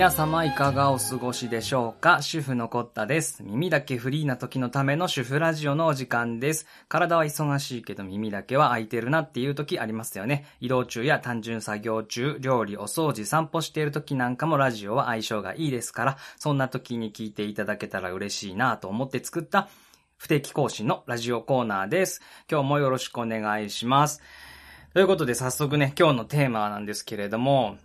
皆様いかがお過ごしでしょうか？主婦のコッタです。耳だけフリーな時のための主婦ラジオのお時間です。体は忙しいけど耳だけは空いてるなっていう時ありますよね。移動中や単純作業中、料理、お掃除、散歩している時なんかもラジオは相性がいいですから、そんな時に聞いていただけたら嬉しいなと思って作った不定期更新のラジオコーナーです。今日もよろしくお願いします。ということで早速ね、今日のテーマなんですけれども、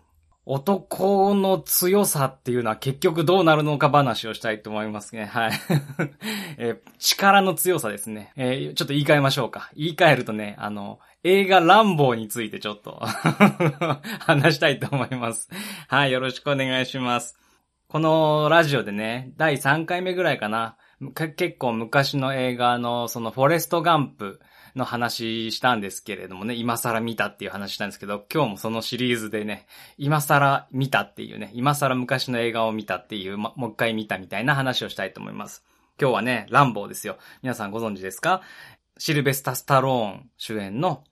男の強さっていうのは結局どうなるのか話をしたいと思いますね。はい。えー力の強さですね。えーちょっと言い換えましょうか。言い換えるとね、あの、映画ランボーについてちょっと 話したいと思います。はい、よろしくお願いします。このラジオでね、第3回目ぐらいかな。結構昔の映画の、そのフォレストガンプの話したんですけれどもね、今更見たっていう話したんですけど、今日もそのシリーズでね、今更見たっていうね、今更昔の映画を見たっていう、ま、もう一回見たみたいな話をしたいと思います。今日はね、ランボーですよ。皆さんご存知ですか？シルベスタ・スタローン主演の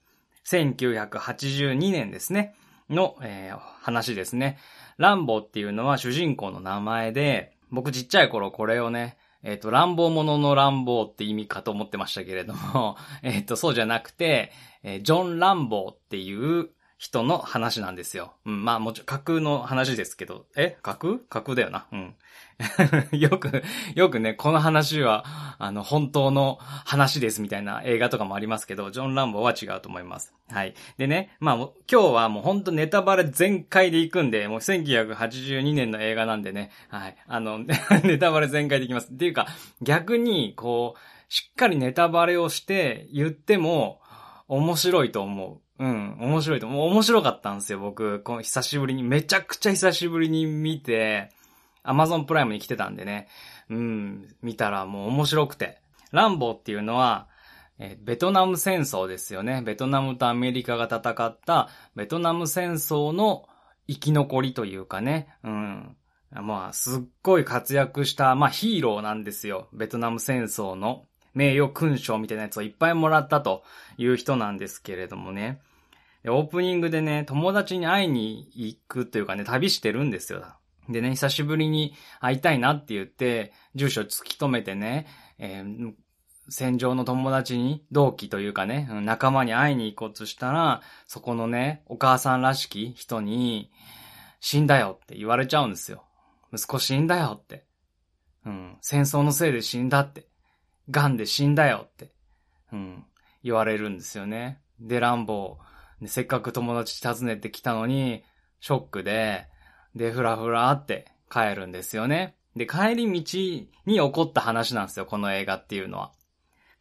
1982年ですね、の、えー話ですね。ランボーっていうのは主人公の名前で、僕ちっちゃい頃これをね、えっ、と、乱暴者の乱暴って意味かと思ってましたけれども、えっ、と、そうじゃなくて、えージョン・ランボーっていう人の話なんですよ。うん、まあもちろん架空の話ですけど、え？架空？架空だよな。うん。よく、よくね、この話は、あの、本当の話ですみたいな映画とかもありますけど、ジョン・ランボーは違うと思います。はい。でね、まあ、今日はもう本当ネタバレ全開で行くんで、もう1982年の映画なんでね、はい。あの、ネタバレ全開でいきます。っていうか、逆に、こう、しっかりネタバレをして言っても、面白いと思う。うん、面白いと思う。面白かったんですよ、僕。この久しぶりに、めちゃくちゃ久しぶりに見て、アマゾンプライムに来てたんでね。うん、見たらもう面白くて。ランボーっていうのは、えベトナム戦争ですよね。ベトナムとアメリカが戦ったベトナム戦争の生き残りというかね。うん。まあ、すっごい活躍した、まあヒーローなんですよ。ベトナム戦争の名誉勲章みたいなやつをいっぱいもらったという人なんですけれどもね。オープニングでね、友達に会いに行くというかね、旅してるんですよ。でね、久しぶりに会いたいなって言って、住所突き止めてね、えー戦場の友達に、同期というかね、仲間に会いに行こうとしたら、そこのね、お母さんらしき人に、死んだよって言われちゃうんですよ。息子死んだよって。うん、戦争のせいで死んだって。癌で死んだよって。うん、言われるんですよね。で、ランボー、せっかく友達訪ねてきたのに、ショックで、で、ふらふらって帰るんですよね。で、帰り道に起こった話なんですよ、この映画っていうのは。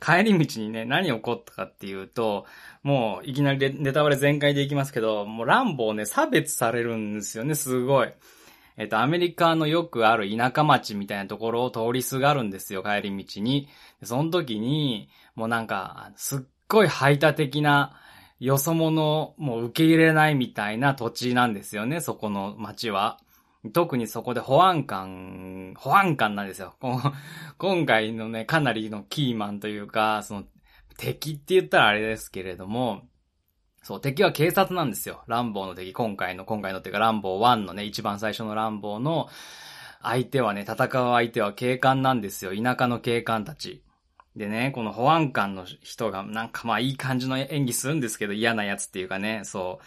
帰り道にね、何起こったかっていうと、もういきなりネタバレ全開でいきますけど、もうランボーね、差別されるんですよね、すごい。えっと、アメリカのよくある田舎町みたいなところを通りすがるんですよ、帰り道に。その時に、もうなんか、すっごい排他的な、よそ者も受け入れないみたいな土地なんですよね、そこの町は。特にそこで保安官、保安官なんですよ。今回のね、かなりのキーマンというか、その、敵って言ったらあれですけれども、そう、敵は警察なんですよ。ランボーの敵、今回の、今回のっていうか、ランボー1のね、一番最初のランボーの、相手はね、戦う相手は警官なんですよ。田舎の警官たち。でね、この保安官の人が、なんかまあいい感じの演技するんですけど、嫌なやつっていうかね、そう。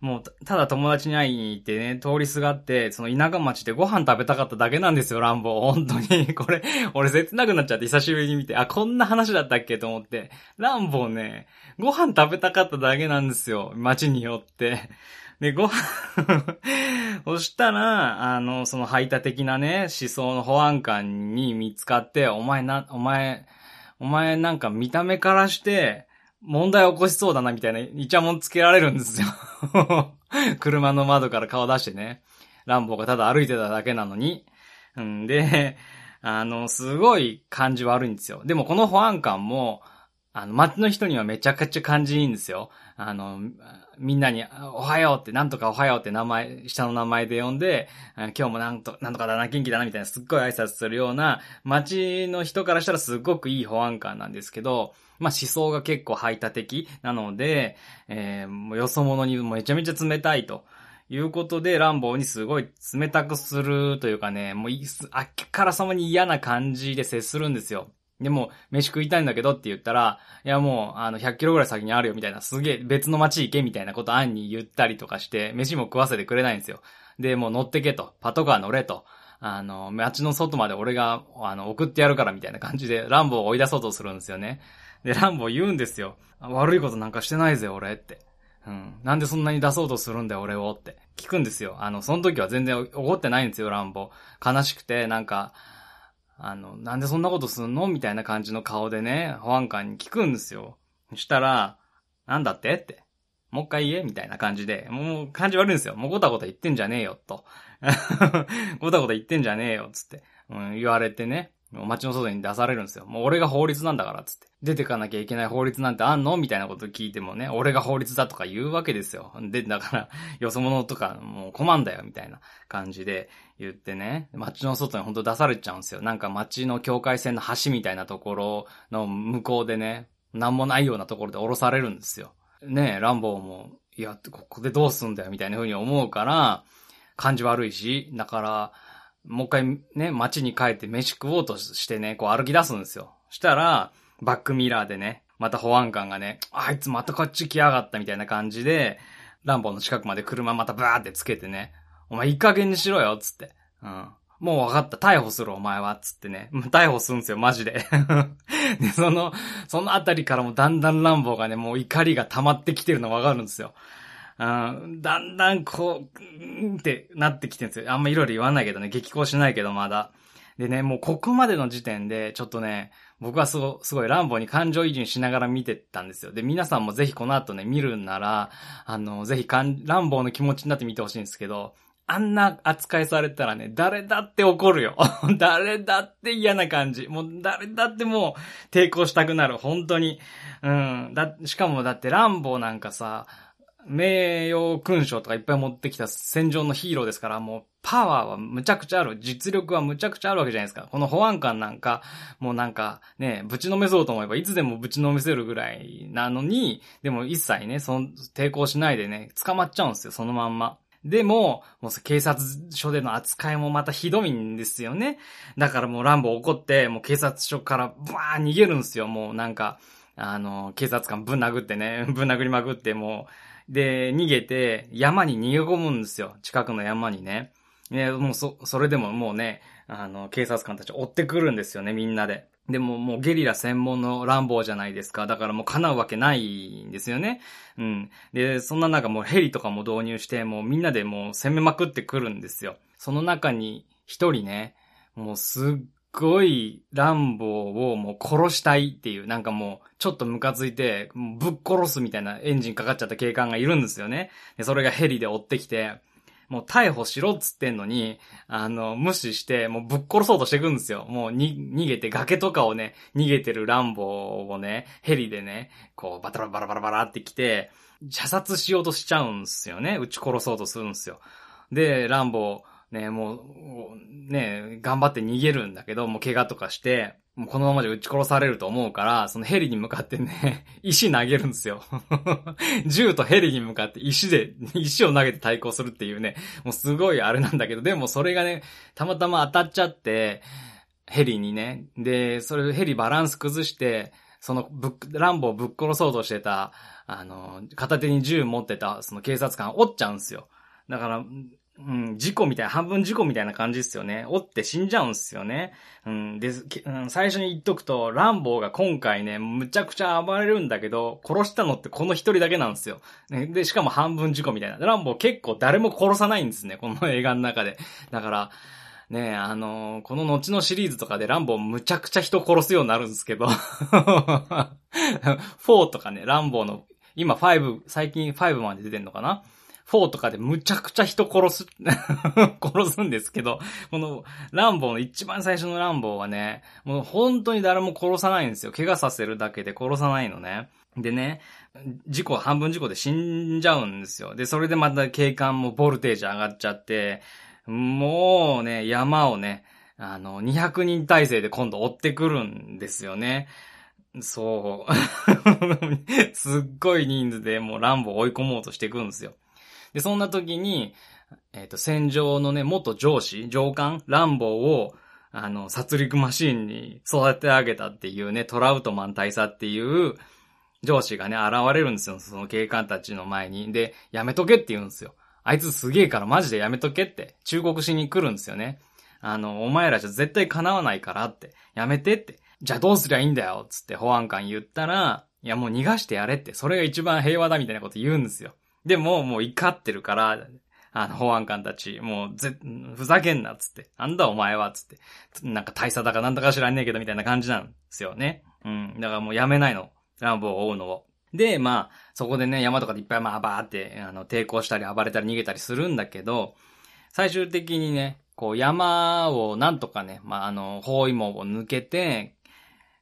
もう、ただ友達に会いに行ってね、通りすがって、その田舎町でご飯食べたかっただけなんですよ、ランボー。本当に。これ、俺切なくなっちゃって久しぶりに見て、あ、こんな話だったっけと思って。ランボーね、ご飯食べたかっただけなんですよ、町によって。で、ご飯 そしたら、あの、その排他的なね、思想の保安官に見つかって、お前な、お前、お前なんか見た目からして、問題起こしそうだなみたいなイチャモンつけられるんですよ。車の窓から顔出してね。ランボーがただ歩いてただけなのに。うんで、あの、すごい感じ悪いんですよ。でもこの保安官も、あの、街の人にはめちゃくちゃ感じいいんですよ。あの、みんなに、おはようって、なんとかおはようって名前、下の名前で呼んで、今日もなんと、なんとかだな、元気だな、みたいなすっごい挨拶するような、街の人からしたらすごくいい保安官なんですけど、まあ思想が結構排他的なので、えーもうよそ者にめちゃめちゃ冷たいということで、ランボーにすごい冷たくするというかね、もうあっからさまに嫌な感じで接するんですよ。でも、飯食いたいんだけどって言ったら、いやもう、あの、100キロぐらい先にあるよみたいな、すげえ別の街行けみたいなこと案に言ったりとかして、飯も食わせてくれないんですよ。で、もう乗ってけと、パトカー乗れと。あの、街の外まで俺が、あの、送ってやるからみたいな感じで、ランボを追い出そうとするんですよね。で、ランボ言うんですよ。悪いことなんかしてないぜ、俺って。うん。なんでそんなに出そうとするんだよ、俺をって。聞くんですよ。あの、その時は全然怒ってないんですよ、ランボ。悲しくて、なんか、あの、なんでそんなことすんの？みたいな感じの顔でね、保安官に聞くんですよ。そしたら、なんだって？って。もう一回言え？みたいな感じで、もう感じ悪いんですよ。もうごたごた言ってんじゃねえよ、と。ごたごた言ってんじゃねえよ、つって、うん、言われてね。街の外に出されるんですよ。もう俺が法律なんだからっ、つって。出てかなきゃいけない法律なんてあんのみたいなこと聞いてもね、俺が法律だとか言うわけですよ。で、だから、よそ者とかもう困んだよ、みたいな感じで言ってね、街の外にほんと出されちゃうんですよ。なんか街の境界線の橋みたいなところの向こうでね、なんもないようなところで降ろされるんですよ。ねえ、ランボーも、いや、ここでどうすんだよ、みたいな風に思うから、感じ悪いし、だから、もう一回ね、街に帰って飯食おうとしてね、こう歩き出すんですよ。したら、バックミラーでね、また保安官がね、あいつまたこっち来やがったみたいな感じで、ランボの近くまで車またバーってつけてね、お前いい加減にしろよ、つって。うん。もう分かった、逮捕するお前は、つってね。逮捕するんですよ、マジで。で、その、そのあたりからもだんだんランボーがね、もう怒りが溜まってきてるの分かるんですよ。うん、だんだんこう、うんってなってきてるんですよ。あんまいろいろ言わないけどね、激高しないけどまだ。でね、もうここまでの時点で、ちょっとね、僕はすごすごい乱暴に感情移入しながら見てたんですよ。で、皆さんもぜひこの後ね、見るんなら、あの、ぜひ乱暴の気持ちになって見てほしいんですけど、あんな扱いされたらね、誰だって怒るよ。誰だって嫌な感じ。もう誰だってもう抵抗したくなる。本当に。うん。だ、しかもだって乱暴なんかさ、名誉勲章とかいっぱい持ってきた戦場のヒーローですから、もうパワーはむちゃくちゃある。実力はむちゃくちゃあるわけじゃないですか。この保安官なんか、もうなんかね、ぶちのめそうと思えばいつでもぶちのめせるぐらいなのに、でも一切ね、その抵抗しないでね、捕まっちゃうんですよ、そのまんま。でも、もう警察署での扱いもまたひどいんですよね。だからもうランボ怒って、もう警察署からバー逃げるんですよ。もうなんか、あの、警察官ぶん殴ってね、ぶん殴りまくってもう、で、逃げて、山に逃げ込むんですよ。近くの山にね。ね、もうそ、それでももうね、あの、警察官たち追ってくるんですよね、みんなで。でももうゲリラ専門の乱暴じゃないですか。だからもう叶うわけないんですよね。うん。で、そんな中もうヘリとかも導入して、もうみんなでもう攻めまくってくるんですよ。その中に一人ね、もうすっごい乱暴をもう殺したいっていう、なんかもう、ちょっとムカついて、ぶっ殺すみたいなエンジンかかっちゃった警官がいるんですよね。で、それがヘリで追ってきて、もう逮捕しろっつってんのに、あの、無視して、もうぶっ殺そうとしてくんですよ。もうに、逃げて、崖とかをね、逃げてる乱暴をね、ヘリでね、こう、バタバラバラバラバラって来て、射殺しようとしちゃうんですよね。撃ち殺そうとするんですよ。で、乱暴、ね、もう、ね、頑張って逃げるんだけど、もう怪我とかして、もうこのままじゃ撃ち殺されると思うから、そのヘリに向かってね、石投げるんですよ。銃とヘリに向かって石で、石を投げて対抗するっていうね、もうすごいあれなんだけど、でもそれがね、たまたま当たっちゃって、ヘリにね、で、それヘリバランス崩して、そのぶっ、ランボをぶっ殺そうとしてた、あの、片手に銃持ってた、その警察官、折っちゃうんですよ。だから、うん、事故みたいな、半分事故みたいな感じですよね。折って死んじゃうんすよね。うん、で、うん、最初に言っとくと、ランボーが今回ね、むちゃくちゃ暴れるんだけど、殺したのってこの一人だけなんですよ。で、しかも半分事故みたいな。ランボー結構誰も殺さないんですね、この映画の中で。だから、ねえあのー、この後のシリーズとかでランボーむちゃくちゃ人殺すようになるんですけど、4とかね、ランボーの、今5、最近5まで出てんのかな4とかでむちゃくちゃ人殺す 殺すんですけど、このランボーの一番最初のランボーはね、もう本当に誰も殺さないんですよ。怪我させるだけで殺さないのね。でね、事故、半分事故で死んじゃうんですよ。で、それでまた警官もボルテージ上がっちゃって、もうね、山をね、あの、200人体制で今度追ってくるんですよね。そう。すっごい人数でもうランボー追い込もうとしていくんですよ。で、そんな時に、えっ、と、戦場のね、元上司、上官、ランボーを、あの、殺戮マシーンに育て上げたっていうね、トラウトマン大佐っていう上司がね、現れるんですよ。その警官たちの前に。で、やめとけって言うんですよ。あいつすげえからマジでやめとけって忠告しに来るんですよね。あの、お前らじゃ絶対叶わないからって、やめてって。じゃあどうすりゃいいんだよつって保安官言ったら、いやもう逃がしてやれって、それが一番平和だみたいなこと言うんですよ。でも、もう怒ってるから、あの、保安官たち、もう、ぜ、ふざけんな、つって。なんだお前は、つって。なんか大佐だかなんだか知らんねえけど、みたいな感じなんですよね。うん。だからもうやめないの。ランボーを追うのを。で、まあ、そこでね、山とかでいっぱいまあバーって、あの、抵抗したり暴れたり逃げたりするんだけど、最終的にね、こう山をなんとかね、まあ、あの、包囲網を抜けて、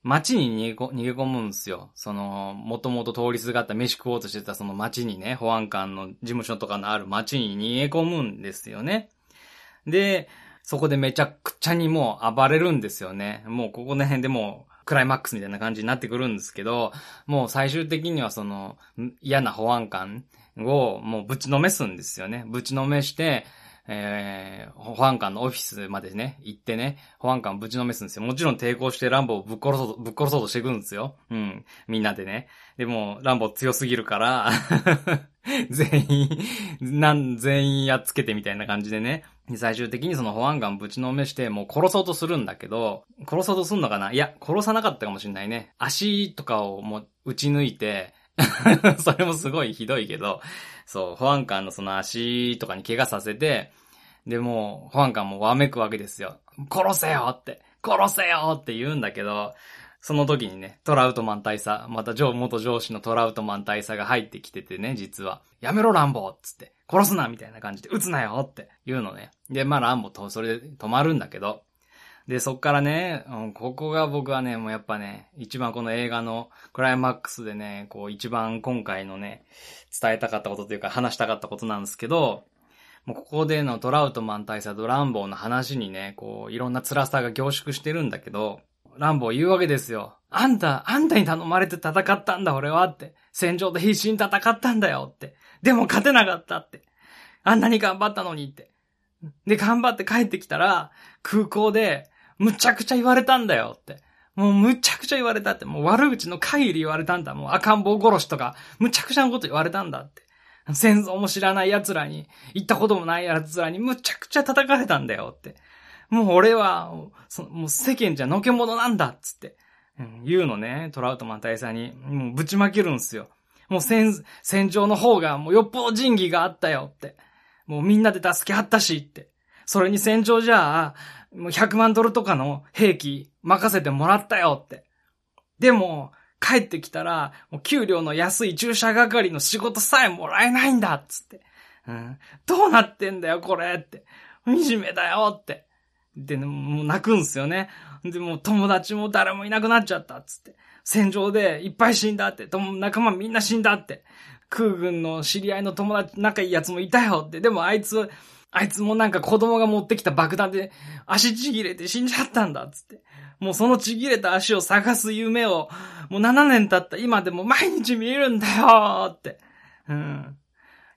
街に逃げ逃げ込むんですよ。その、もともと通りすがった飯食おうとしてたその街にね、保安官の事務所とかのある街に逃げ込むんですよね。で、そこでめちゃくちゃにもう暴れるんですよね。もうここの辺でもうクライマックスみたいな感じになってくるんですけど、もう最終的にはその嫌な保安官をもうぶちのめすんですよね。ぶちのめして、えー、保安官のオフィスまでね、行ってね、保安官ぶちのめすんですよ。もちろん抵抗してランボをぶっ殺そうと、ぶっ殺そうとしていくんですよ。うん。みんなでね。でも、ランボ強すぎるから 全員、なん、全員やっつけてみたいな感じでね。最終的にその保安官ぶちのめして、もう殺そうとするんだけど、殺そうとすんのかな？いや、殺さなかったかもしんないね。足とかをもう打ち抜いて、それもすごいひどいけど、そう、保安官のその足とかに怪我させて、で、もう、保安官もわめくわけですよ。殺せよって、殺せよって言うんだけど、その時にね、トラウトマン大佐、またジョー元上司のトラウトマン大佐が入ってきててね、実は。やめろ、ランボーっつって。殺すなみたいな感じで、撃つなよって言うのね。で、まあ、ランボと、それで止まるんだけど、で、そっからね、うん、ここが僕はね、もうやっぱね、一番この映画のクライマックスでね、こう一番今回のね、伝えたかったことというか話したかったことなんですけど、もうここでのトラウトマン大佐とランボーの話にね、こういろんな辛さが凝縮してるんだけど、ランボー言うわけですよ。あんた、あんたに頼まれて戦ったんだ俺はって。戦場で必死に戦ったんだよって。でも勝てなかったって。あんなに頑張ったのにって。で、頑張って帰ってきたら、空港で、むちゃくちゃ言われたんだよって。もうむちゃくちゃ言われたって。もう悪口の限り言われたんだ。もう赤ん坊殺しとか、むちゃくちゃなこと言われたんだって。戦争も知らない奴らに、行ったこともない奴らにむちゃくちゃ叩かれたんだよって。もう俺は、そもう世間じゃのけ者なんだっつって、うん、言うのね、トラウトマン大佐に。もうぶちまけるんすよ。もう戦、戦場の方がもうよっぽど仁義があったよって。もうみんなで助け合ったしって。それに戦場じゃあ、もう100万ドルとかの兵器任せてもらったよって。でも、帰ってきたら、もう給料の安い駐車係の仕事さえもらえないんだっつって。うん。どうなってんだよ、これって。惨めだよって。で、もう泣くんすよね。で、も友達も誰もいなくなっちゃったっつって。戦場でいっぱい死んだって。仲間みんな死んだって。空軍の知り合いの友達、仲いい奴もいたよって。でもあいつ、あいつもなんか子供が持ってきた爆弾で足ちぎれて死んじゃったんだ、つって。もうそのちぎれた足を探す夢を、もう7年経った今でも毎日見えるんだよって。うん。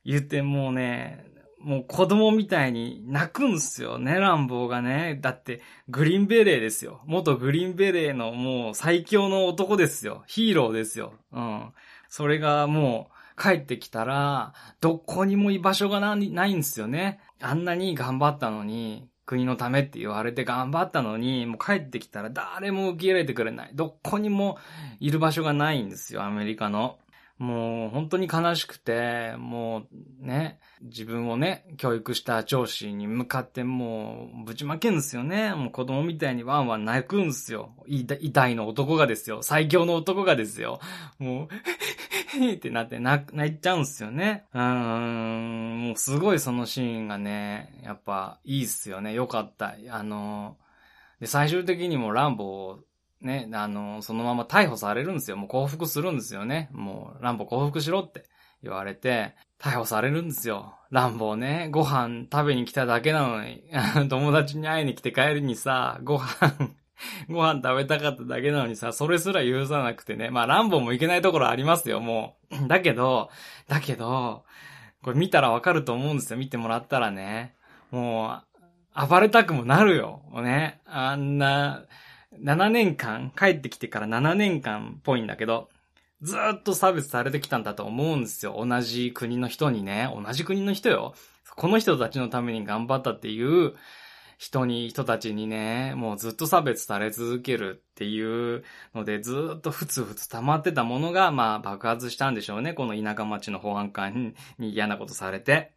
言ってもうね、もう子供みたいに泣くんすよね、乱暴がね。だって、グリーンベレーですよ。元グリーンベレーのもう最強の男ですよ。ヒーローですよ。うん。それがもう、帰ってきたら、どこにも居場所がないんですよね。あんなに頑張ったのに、国のためって言われて頑張ったのに、もう帰ってきたら誰も受け入れてくれない。どこにもいる場所がないんですよ、アメリカの。もう本当に悲しくて、もうね、自分をね、教育した上司に向かってもうぶちまけんですよね。もう子供みたいにワンワン泣くんですよ。遺体の男がですよ。最強の男がですよ。もうってなって泣いちゃうんすよね。うん、もうすごいそのシーンがね、やっぱいいっすよね。よかった。あの、で、最終的にもランボー、ね、あの、そのまま逮捕されるんですよ。もう降伏するんですよね。もう、ランボー降伏しろって言われて、逮捕されるんですよ。ランボーね、ご飯食べに来ただけなのに、友達に会いに来て帰るにさ、ご飯 ご飯食べたかっただけなのにさ、それすら許さなくてね。まあ、ランボーもいけないところありますよ、もう。だけど、だけど、これ見たらわかると思うんですよ。見てもらったらね。もう、暴れたくもなるよ。ね。あんな、7年間、帰ってきてから7年間っぽいんだけど、ずっと差別されてきたんだと思うんですよ。同じ国の人にね。同じ国の人よ。この人たちのために頑張ったっていう人に、人たちにね、もうずっと差別され続けるっていうので、ずっとふつふつ溜まってたものが、まあ爆発したんでしょうね。この田舎町の保安官に嫌なことされて。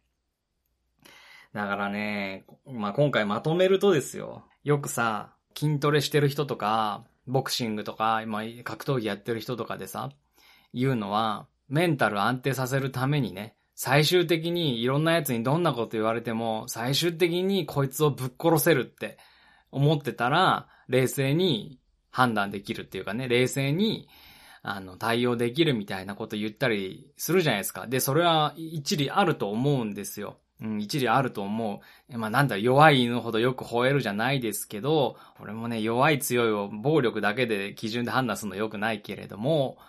だからね、まあ今回まとめるとですよ。よくさ、筋トレしてる人とか、ボクシングとか、今格闘技やってる人とかでさ、言うのは、メンタル安定させるためにね、最終的にいろんな奴にどんなこと言われても、最終的にこいつをぶっ殺せるって思ってたら、冷静に判断できるっていうかね、冷静に、あの、対応できるみたいなこと言ったりするじゃないですか。で、それは一理あると思うんですよ。うん、一理あると思う。まあなんだ、弱い犬ほどよく吠えるじゃないですけど、俺もね、弱い強いを暴力だけで基準で判断するの良くないけれども、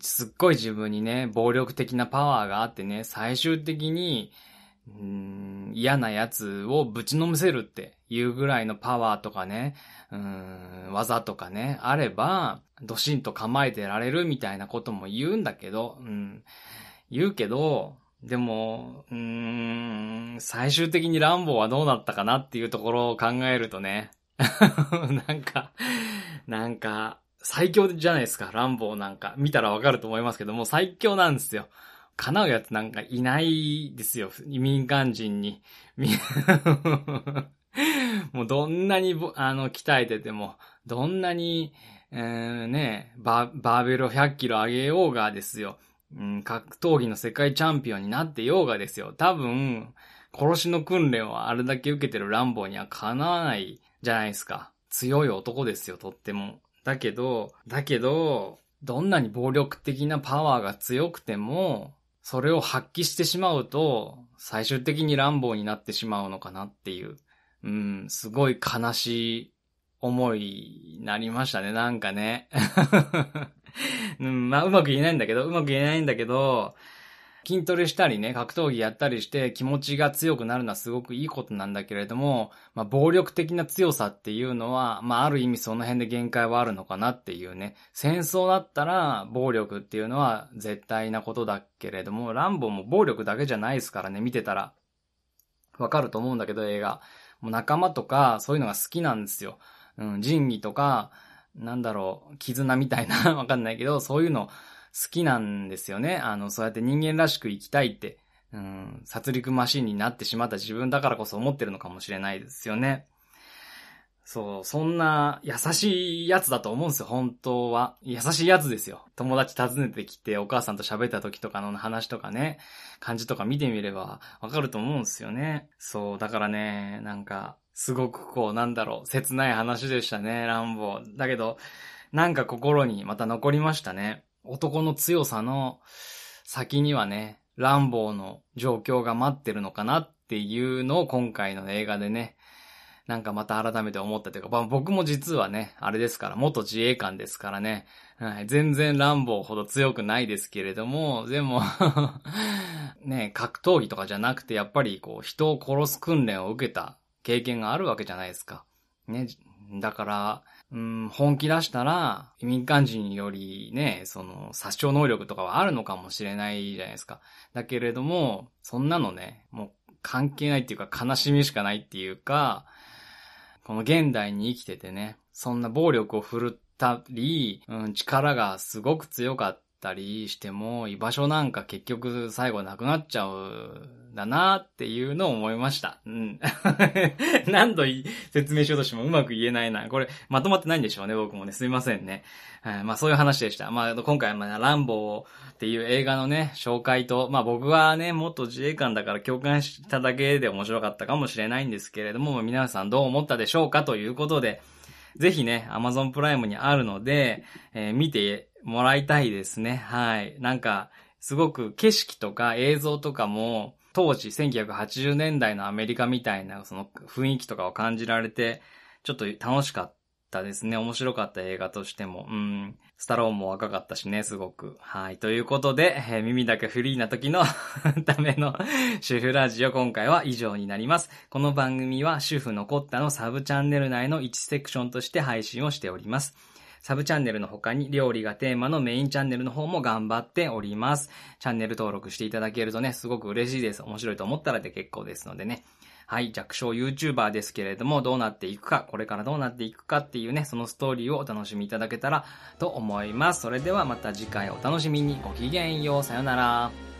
すっごい自分にね、暴力的なパワーがあってね、最終的に、嫌なやつをぶちのめせるっていうぐらいのパワーとかね、うん技とかね、あれば、ドシンと構えてられるみたいなことも言うんだけど、うん、言うけど、でも、うん、最終的にランボーはどうなったかなっていうところを考えるとね、なんか、なんか、最強じゃないですか、ランボーなんか。見たらわかると思いますけども、最強なんですよ。叶うやつなんかいないですよ、民間人に。もうどんなに、あの、鍛えてても、どんなに、えー、ね、バーベルを100キロ上げようがですよ。うん、格闘技の世界チャンピオンになってようがですよ。多分、殺しの訓練をあれだけ受けてるランボーにはかなわないじゃないですか。強い男ですよ、とっても。だけど、だけど、どんなに暴力的なパワーが強くても、それを発揮してしまうと、最終的に乱暴になってしまうのかなっていう、うん、すごい悲しい思いになりましたね、なんかね。うん、まあ、うまく言えないんだけど、うまく言えないんだけど、筋トレしたりね、格闘技やったりして気持ちが強くなるのはすごくいいことなんだけれども、まあ、暴力的な強さっていうのは、まあ、ある意味その辺で限界はあるのかなっていうね。戦争だったら暴力っていうのは絶対なことだけれども、ランボも暴力だけじゃないですからね、見てたら。わかると思うんだけど、映画。もう仲間とか、そういうのが好きなんですよ。うん、仁義とか、なんだろう、絆みたいな、わかんないけど、そういうの好きなんですよね。あの、そうやって人間らしく生きたいって、うん、殺戮マシンになってしまった自分だからこそ思ってるのかもしれないですよね。そう、そんな優しいやつだと思うんですよ、本当は。優しいやつですよ。友達訪ねてきてお母さんと喋った時とかの話とかね、感じとか見てみればわかると思うんですよね。そう、だからね、なんか、すごくこう、なんだろう、切ない話でしたね、乱暴。だけど、なんか心にまた残りましたね。男の強さの先にはね、乱暴の状況が待ってるのかなっていうのを今回の映画でね、なんかまた改めて思ったというか、まあ、僕も実はね、あれですから、元自衛官ですからね、はい、全然乱暴ほど強くないですけれども、でも ね、格闘技とかじゃなくて、やっぱりこう、人を殺す訓練を受けた経験があるわけじゃないですか。ね、だから、うん、本気出したら、民間人よりね、その、殺傷能力とかはあるのかもしれないじゃないですか。だけれども、そんなのね、もう関係ないっていうか悲しみしかないっていうか、この現代に生きててね、そんな暴力を振るったり、うん、力がすごく強かったりしても、居場所なんか結局最後なくなっちゃうだなっていうのを思いました。うん。何度説明しようとしてもうまく言えないな。これ、まとまってないんでしょうね、僕もね。すいませんね。はい、まあそういう話でした。まあ今回はまあランボーっていう映画のね、紹介と、まあ僕はね、元自衛官だから共感しただけで面白かったかもしれないんですけれども、皆さんどう思ったでしょうかということで、ぜひね、Amazon プライムにあるので、えー、見てもらいたいですね。はい。なんか、すごく景色とか映像とかも、当時1980年代のアメリカみたいなその雰囲気とかを感じられて、ちょっと楽しかったですね。面白かった映画としても。うん。スタローンも若かったしね、すごく。はい。ということで、えー、耳だけフリーな時の ための主婦ラジオ今回は以上になります。この番組は主婦のコッタのサブチャンネル内の1セクションとして配信をしております。サブチャンネルの他に料理がテーマのメインチャンネルの方も頑張っております。チャンネル登録していただけるとね、すごく嬉しいです。面白いと思ったらで結構ですのでね。はい、弱小 YouTuber ですけれども、どうなっていくか、これからどうなっていくかっていうね、そのストーリーをお楽しみいただけたらと思います。それではまた次回お楽しみに。ごきげんよう。さよなら。